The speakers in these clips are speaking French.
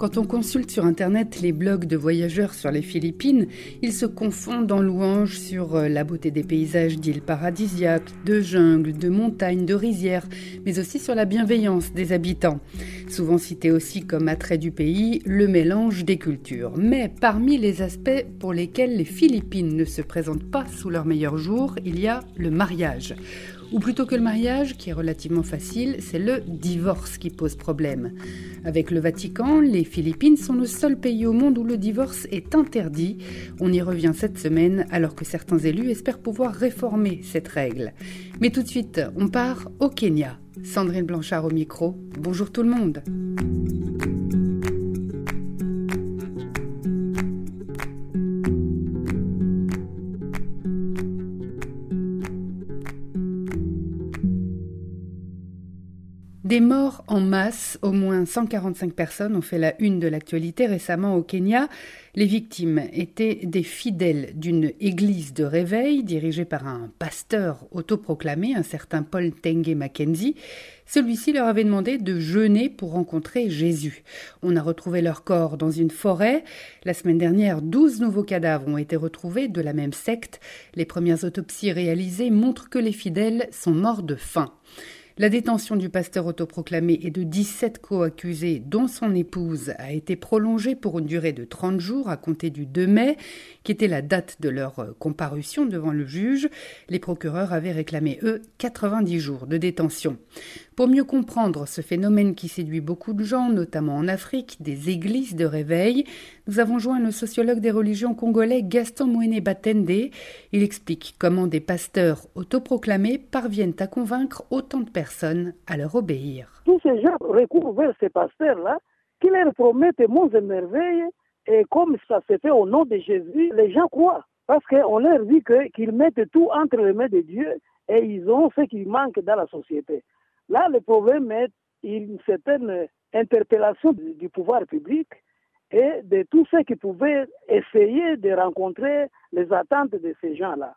Quand on consulte sur Internet les blogs de voyageurs sur les Philippines, ils se confondent en louanges sur euh, la beauté des paysages d'îles paradisiaques, de jungles, de montagnes, de rizières, mais aussi sur la bienveillance des habitants. Souvent cité aussi comme attrait du pays, le mélange des cultures. Mais parmi les aspects pour lesquels les Philippines ne se présentent pas sous leur meilleur jour, il y a le mariage. Ou plutôt que le mariage, qui est relativement facile, c'est le divorce qui pose problème. Avec le Vatican, les Philippines sont le seul pays au monde où le divorce est interdit. On y revient cette semaine alors que certains élus espèrent pouvoir réformer cette règle. Mais tout de suite, on part au Kenya. Sandrine Blanchard au micro. Bonjour tout le monde. Des morts en masse, au moins 145 personnes ont fait la une de l'actualité récemment au Kenya. Les victimes étaient des fidèles d'une église de réveil dirigée par un pasteur autoproclamé, un certain Paul Tengue Mackenzie. Celui-ci leur avait demandé de jeûner pour rencontrer Jésus. On a retrouvé leur corps dans une forêt. La semaine dernière, 12 nouveaux cadavres ont été retrouvés de la même secte. Les premières autopsies réalisées montrent que les fidèles sont morts de faim. La détention du pasteur autoproclamé et de 17 co-accusés, dont son épouse, a été prolongée pour une durée de 30 jours à compter du 2 mai, qui était la date de leur comparution devant le juge. Les procureurs avaient réclamé, eux, 90 jours de détention. Pour mieux comprendre ce phénomène qui séduit beaucoup de gens, notamment en Afrique, des églises de réveil, nous avons joint le sociologue des religions congolais Gaston Mouene Batende. Il explique comment des pasteurs autoproclamés parviennent à convaincre autant de personnes à leur obéir. Tous ces gens recourent vers ces pasteurs-là qui leur promettent monts et merveilles et comme ça se fait au nom de Jésus, les gens croient. Parce qu'on leur dit qu'ils mettent tout entre les mains de Dieu et ils ont ce qui manque dans la société. Là, le problème est une certaine interpellation du pouvoir public et de tous ceux qui pouvaient essayer de rencontrer les attentes de ces gens-là.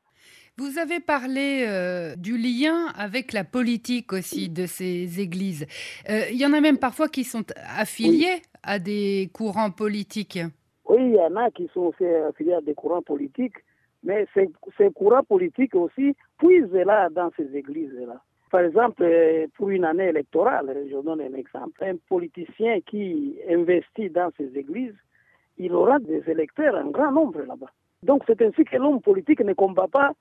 Vous avez parlé euh, du lien avec la politique aussi de ces églises. Euh, il y en a même parfois qui sont affiliés à des courants politiques. Oui, il y en a qui sont affiliés à des courants politiques, mais ces, ces courants politiques aussi puisent là dans ces églises-là. Par exemple, pour une année électorale, je donne un exemple, un politicien qui investit dans ces églises, il aura des électeurs en grand nombre là-bas. Donc c'est ainsi que l'homme politique ne combat pas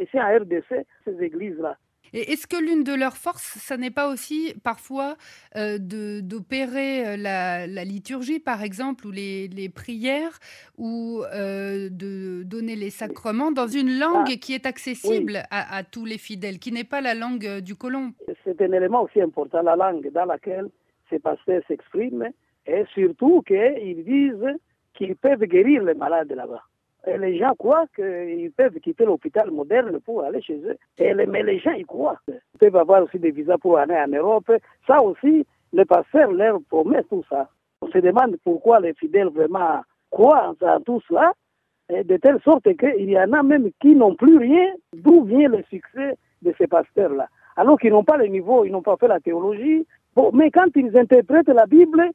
ici en RDC ces églises-là. Et est-ce que l'une de leurs forces, ça n'est pas aussi parfois euh, d'opérer euh, la, liturgie, par exemple, ou les, prières, ou euh, de donner les sacrements dans une langue ah, qui est accessible à, tous les fidèles, qui n'est pas la langue du colon? C'est un élément aussi important, la langue dans laquelle ces pasteurs s'expriment, et surtout qu'ils disent qu'ils peuvent guérir les malades là-bas les gens croient qu'ils peuvent quitter l'hôpital moderne pour aller chez eux. Et les, mais les gens y croient. Ils peuvent avoir aussi des visas pour aller en Europe. Ça aussi, les pasteurs leur promettent tout ça. On se demande pourquoi les fidèles vraiment croient en tout cela, de telle sorte qu'il y en a même qui n'ont plus rien, d'où vient le succès de ces pasteurs-là? Alors qu'ils n'ont pas le niveau, ils n'ont pas fait la théologie. Mais quand ils interprètent la Bible,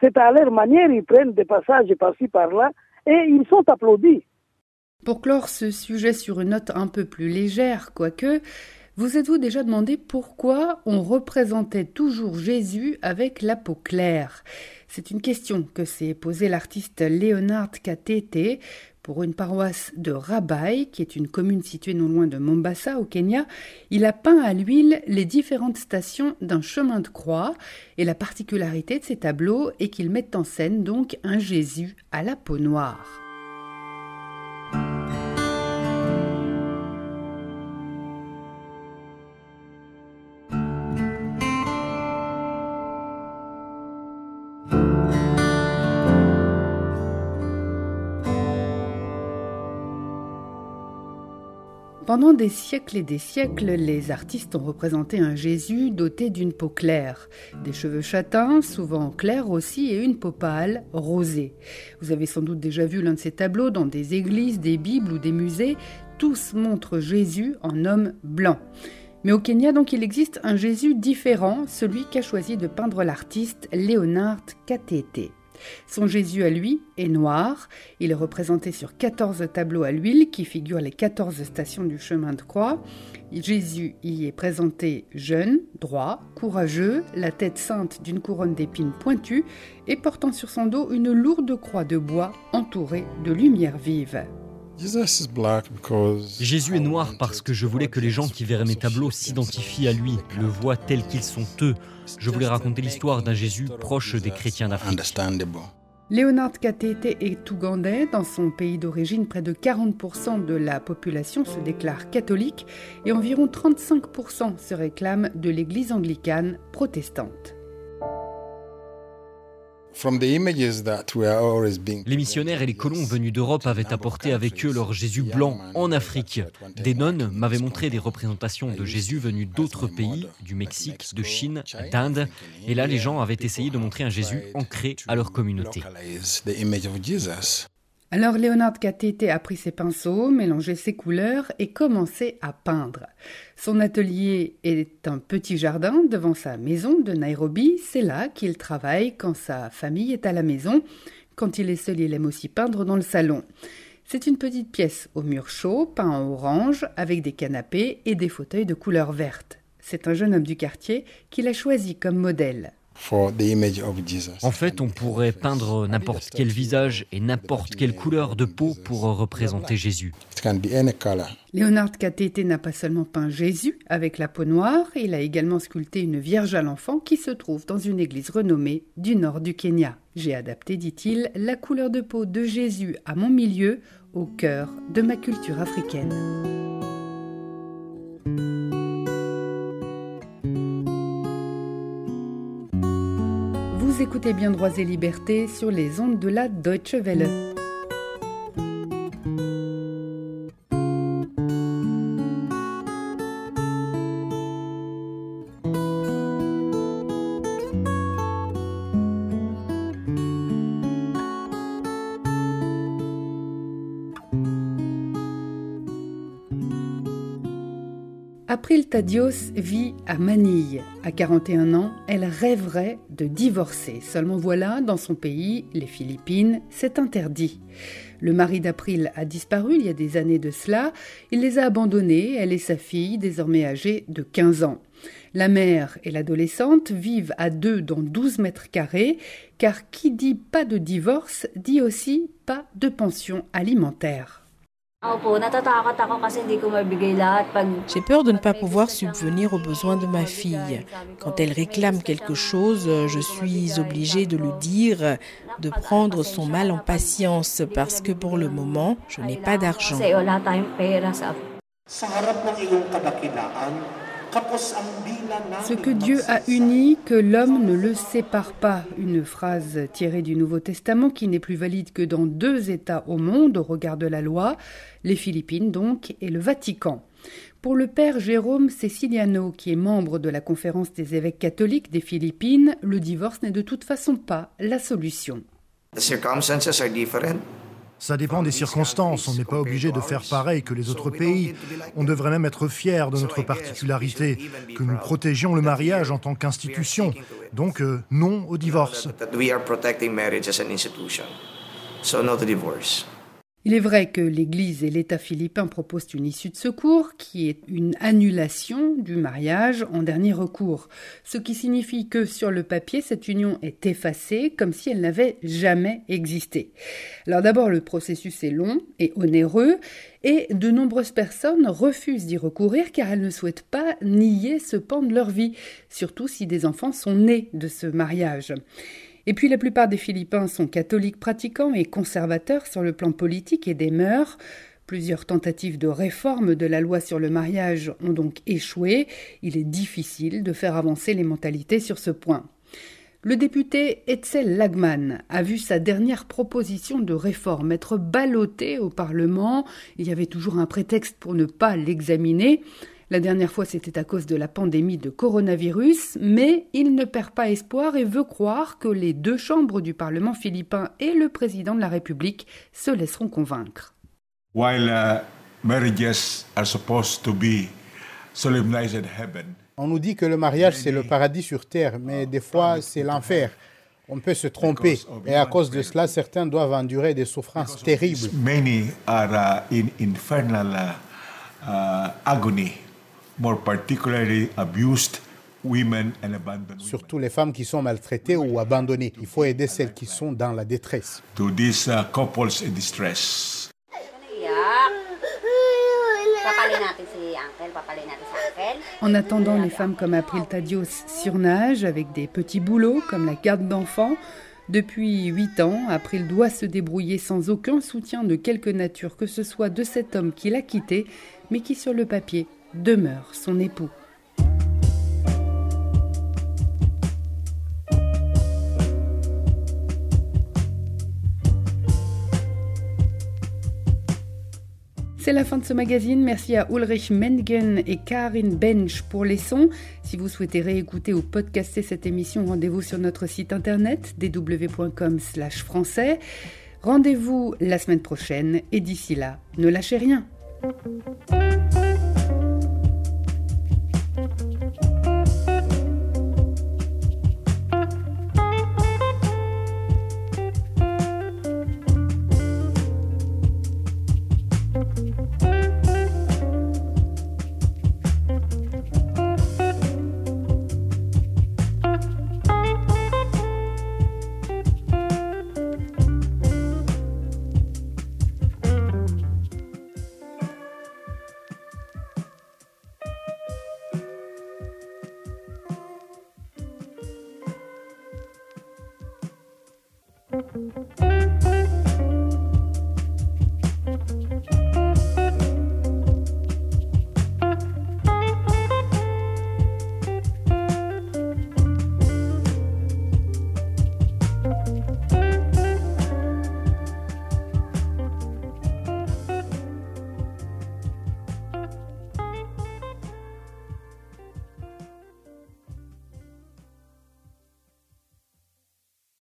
c'est à leur manière, ils prennent des passages par-ci, par-là, et ils sont applaudis. Pour clore ce sujet sur une note un peu plus légère, quoique, vous êtes-vous déjà demandé pourquoi on représentait toujours Jésus avec la peau claire? C'est une question que s'est posée l'artiste Leonard Katete pour une paroisse de Rabai, qui est une commune située non loin de Mombasa, au Kenya. Il a peint à l'huile les différentes stations d'un chemin de croix, et la particularité de ces tableaux est qu'ils mettent en scène donc un Jésus à la peau noire. Pendant des siècles et des siècles, les artistes ont représenté un Jésus doté d'une peau claire, des cheveux châtains, souvent clairs aussi, et une peau pâle, rosée. Vous avez sans doute déjà vu l'un de ces tableaux dans des églises, des bibles ou des musées. Tous montrent Jésus en homme blanc. Mais au Kenya, donc, il existe un Jésus différent, celui qu'a choisi de peindre l'artiste Leonard Katete. Son Jésus à lui est noir. Il est représenté sur 14 tableaux à l'huile qui figurent les 14 stations du chemin de croix. Jésus y est présenté jeune, droit, courageux, la tête ceinte d'une couronne d'épines pointues et portant sur son dos une lourde croix de bois entourée de lumière vive. Jésus est noir parce que je voulais que les gens qui verraient mes tableaux s'identifient à lui, le voient tel qu'ils sont eux. Je voulais raconter l'histoire d'un Jésus proche des chrétiens d'Afrique. Leonard Katete est ougandais. Dans son pays d'origine, près de 40% de la population se déclare catholique et environ 35% se réclament de l'église anglicane protestante. Les missionnaires et les colons venus d'Europe avaient apporté avec eux leur Jésus blanc en Afrique. Des nonnes m'avaient montré des représentations de Jésus venus d'autres pays, du Mexique, de Chine, d'Inde. Et là, les gens avaient essayé de montrer un Jésus ancré à leur communauté. Alors Leonard Katete a pris ses pinceaux, mélangé ses couleurs et commencé à peindre. Son atelier est un petit jardin devant sa maison de Nairobi. C'est là qu'il travaille quand sa famille est à la maison. Quand il est seul, il aime aussi peindre dans le salon. C'est une petite pièce au mur chaud, peint en orange, avec des canapés et des fauteuils de couleur verte. C'est un jeune homme du quartier qui l'a choisi comme modèle. En fait, on pourrait peindre n'importe quel visage et n'importe quelle couleur de peau pour représenter Jésus. Leonard Katete n'a pas seulement peint Jésus avec la peau noire, il a également sculpté une Vierge à l'enfant qui se trouve dans une église renommée du nord du Kenya. J'ai adapté, dit-il, la couleur de peau de Jésus à mon milieu, au cœur de ma culture africaine. Écoutez bien Droits et Libertés sur les ondes de la Deutsche Welle. April Tadios vit à Manille. À 41 ans, elle rêverait de divorcer. Seulement voilà, dans son pays, les Philippines, c'est interdit. Le mari d'April a disparu il y a des années de cela. Il les a abandonnés, elle et sa fille, désormais âgée de 15 ans. La mère et l'adolescente vivent à deux dans 12 mètres carrés, car qui dit pas de divorce dit aussi pas de pension alimentaire. J'ai peur de ne pas pouvoir subvenir aux besoins de ma fille. Quand elle réclame quelque chose, je suis obligée de lui dire de prendre son mal en patience parce que pour le moment, je n'ai pas d'argent. Ce que Dieu a uni, que l'homme ne le sépare pas. Une phrase tirée du Nouveau Testament qui n'est plus valide que dans deux États au monde au regard de la loi, les Philippines donc et le Vatican. Pour le père Jérôme Ceciliano, qui est membre de la conférence des évêques catholiques des Philippines, le divorce n'est de toute façon pas la solution. Ça dépend des circonstances. On n'est pas obligé de faire pareil que les autres pays. On devrait même être fier de notre particularité, que nous protégions le mariage en tant qu'institution. Donc, euh, non au divorce. Il est vrai que l'Église et l'État philippin proposent une issue de secours qui est une annulation du mariage en dernier recours, ce qui signifie que sur le papier, cette union est effacée comme si elle n'avait jamais existé. Alors d'abord, le processus est long et onéreux et de nombreuses personnes refusent d'y recourir car elles ne souhaitent pas nier ce pan de leur vie, surtout si des enfants sont nés de ce mariage. Et puis la plupart des Philippins sont catholiques pratiquants et conservateurs sur le plan politique et des mœurs. Plusieurs tentatives de réforme de la loi sur le mariage ont donc échoué. Il est difficile de faire avancer les mentalités sur ce point. Le député Etzel Lagman a vu sa dernière proposition de réforme être ballottée au Parlement. Il y avait toujours un prétexte pour ne pas l'examiner. La dernière fois, c'était à cause de la pandémie de coronavirus, mais il ne perd pas espoir et veut croire que les deux chambres du Parlement philippin et le président de la République se laisseront convaincre. While uh, marriages are supposed to be solemnized in heaven, on nous dit que le mariage, c'est le paradis sur terre, mais des fois, c'est l'enfer. On peut se tromper. Et à cause de cela, certains doivent endurer des souffrances terribles. Many are uh, in infernal uh, agony Surtout les femmes qui sont maltraitées ou abandonnées. Il faut aider celles qui sont dans la détresse. To these uh, couples in distress. En attendant, les femmes comme April Tadios surnagent avec des petits boulots comme la garde d'enfants. Depuis huit ans, April doit se débrouiller sans aucun soutien de quelque nature que ce soit de cet homme qui l'a quitté, mais qui sur le papier demeure son époux. C'est la fin de ce magazine. Merci à Ulrich Mengen et Karin Bench pour les sons. Si vous souhaitez réécouter ou podcaster cette émission, rendez-vous sur notre site internet dw.com/français. Rendez-vous la semaine prochaine et d'ici là, ne lâchez rien.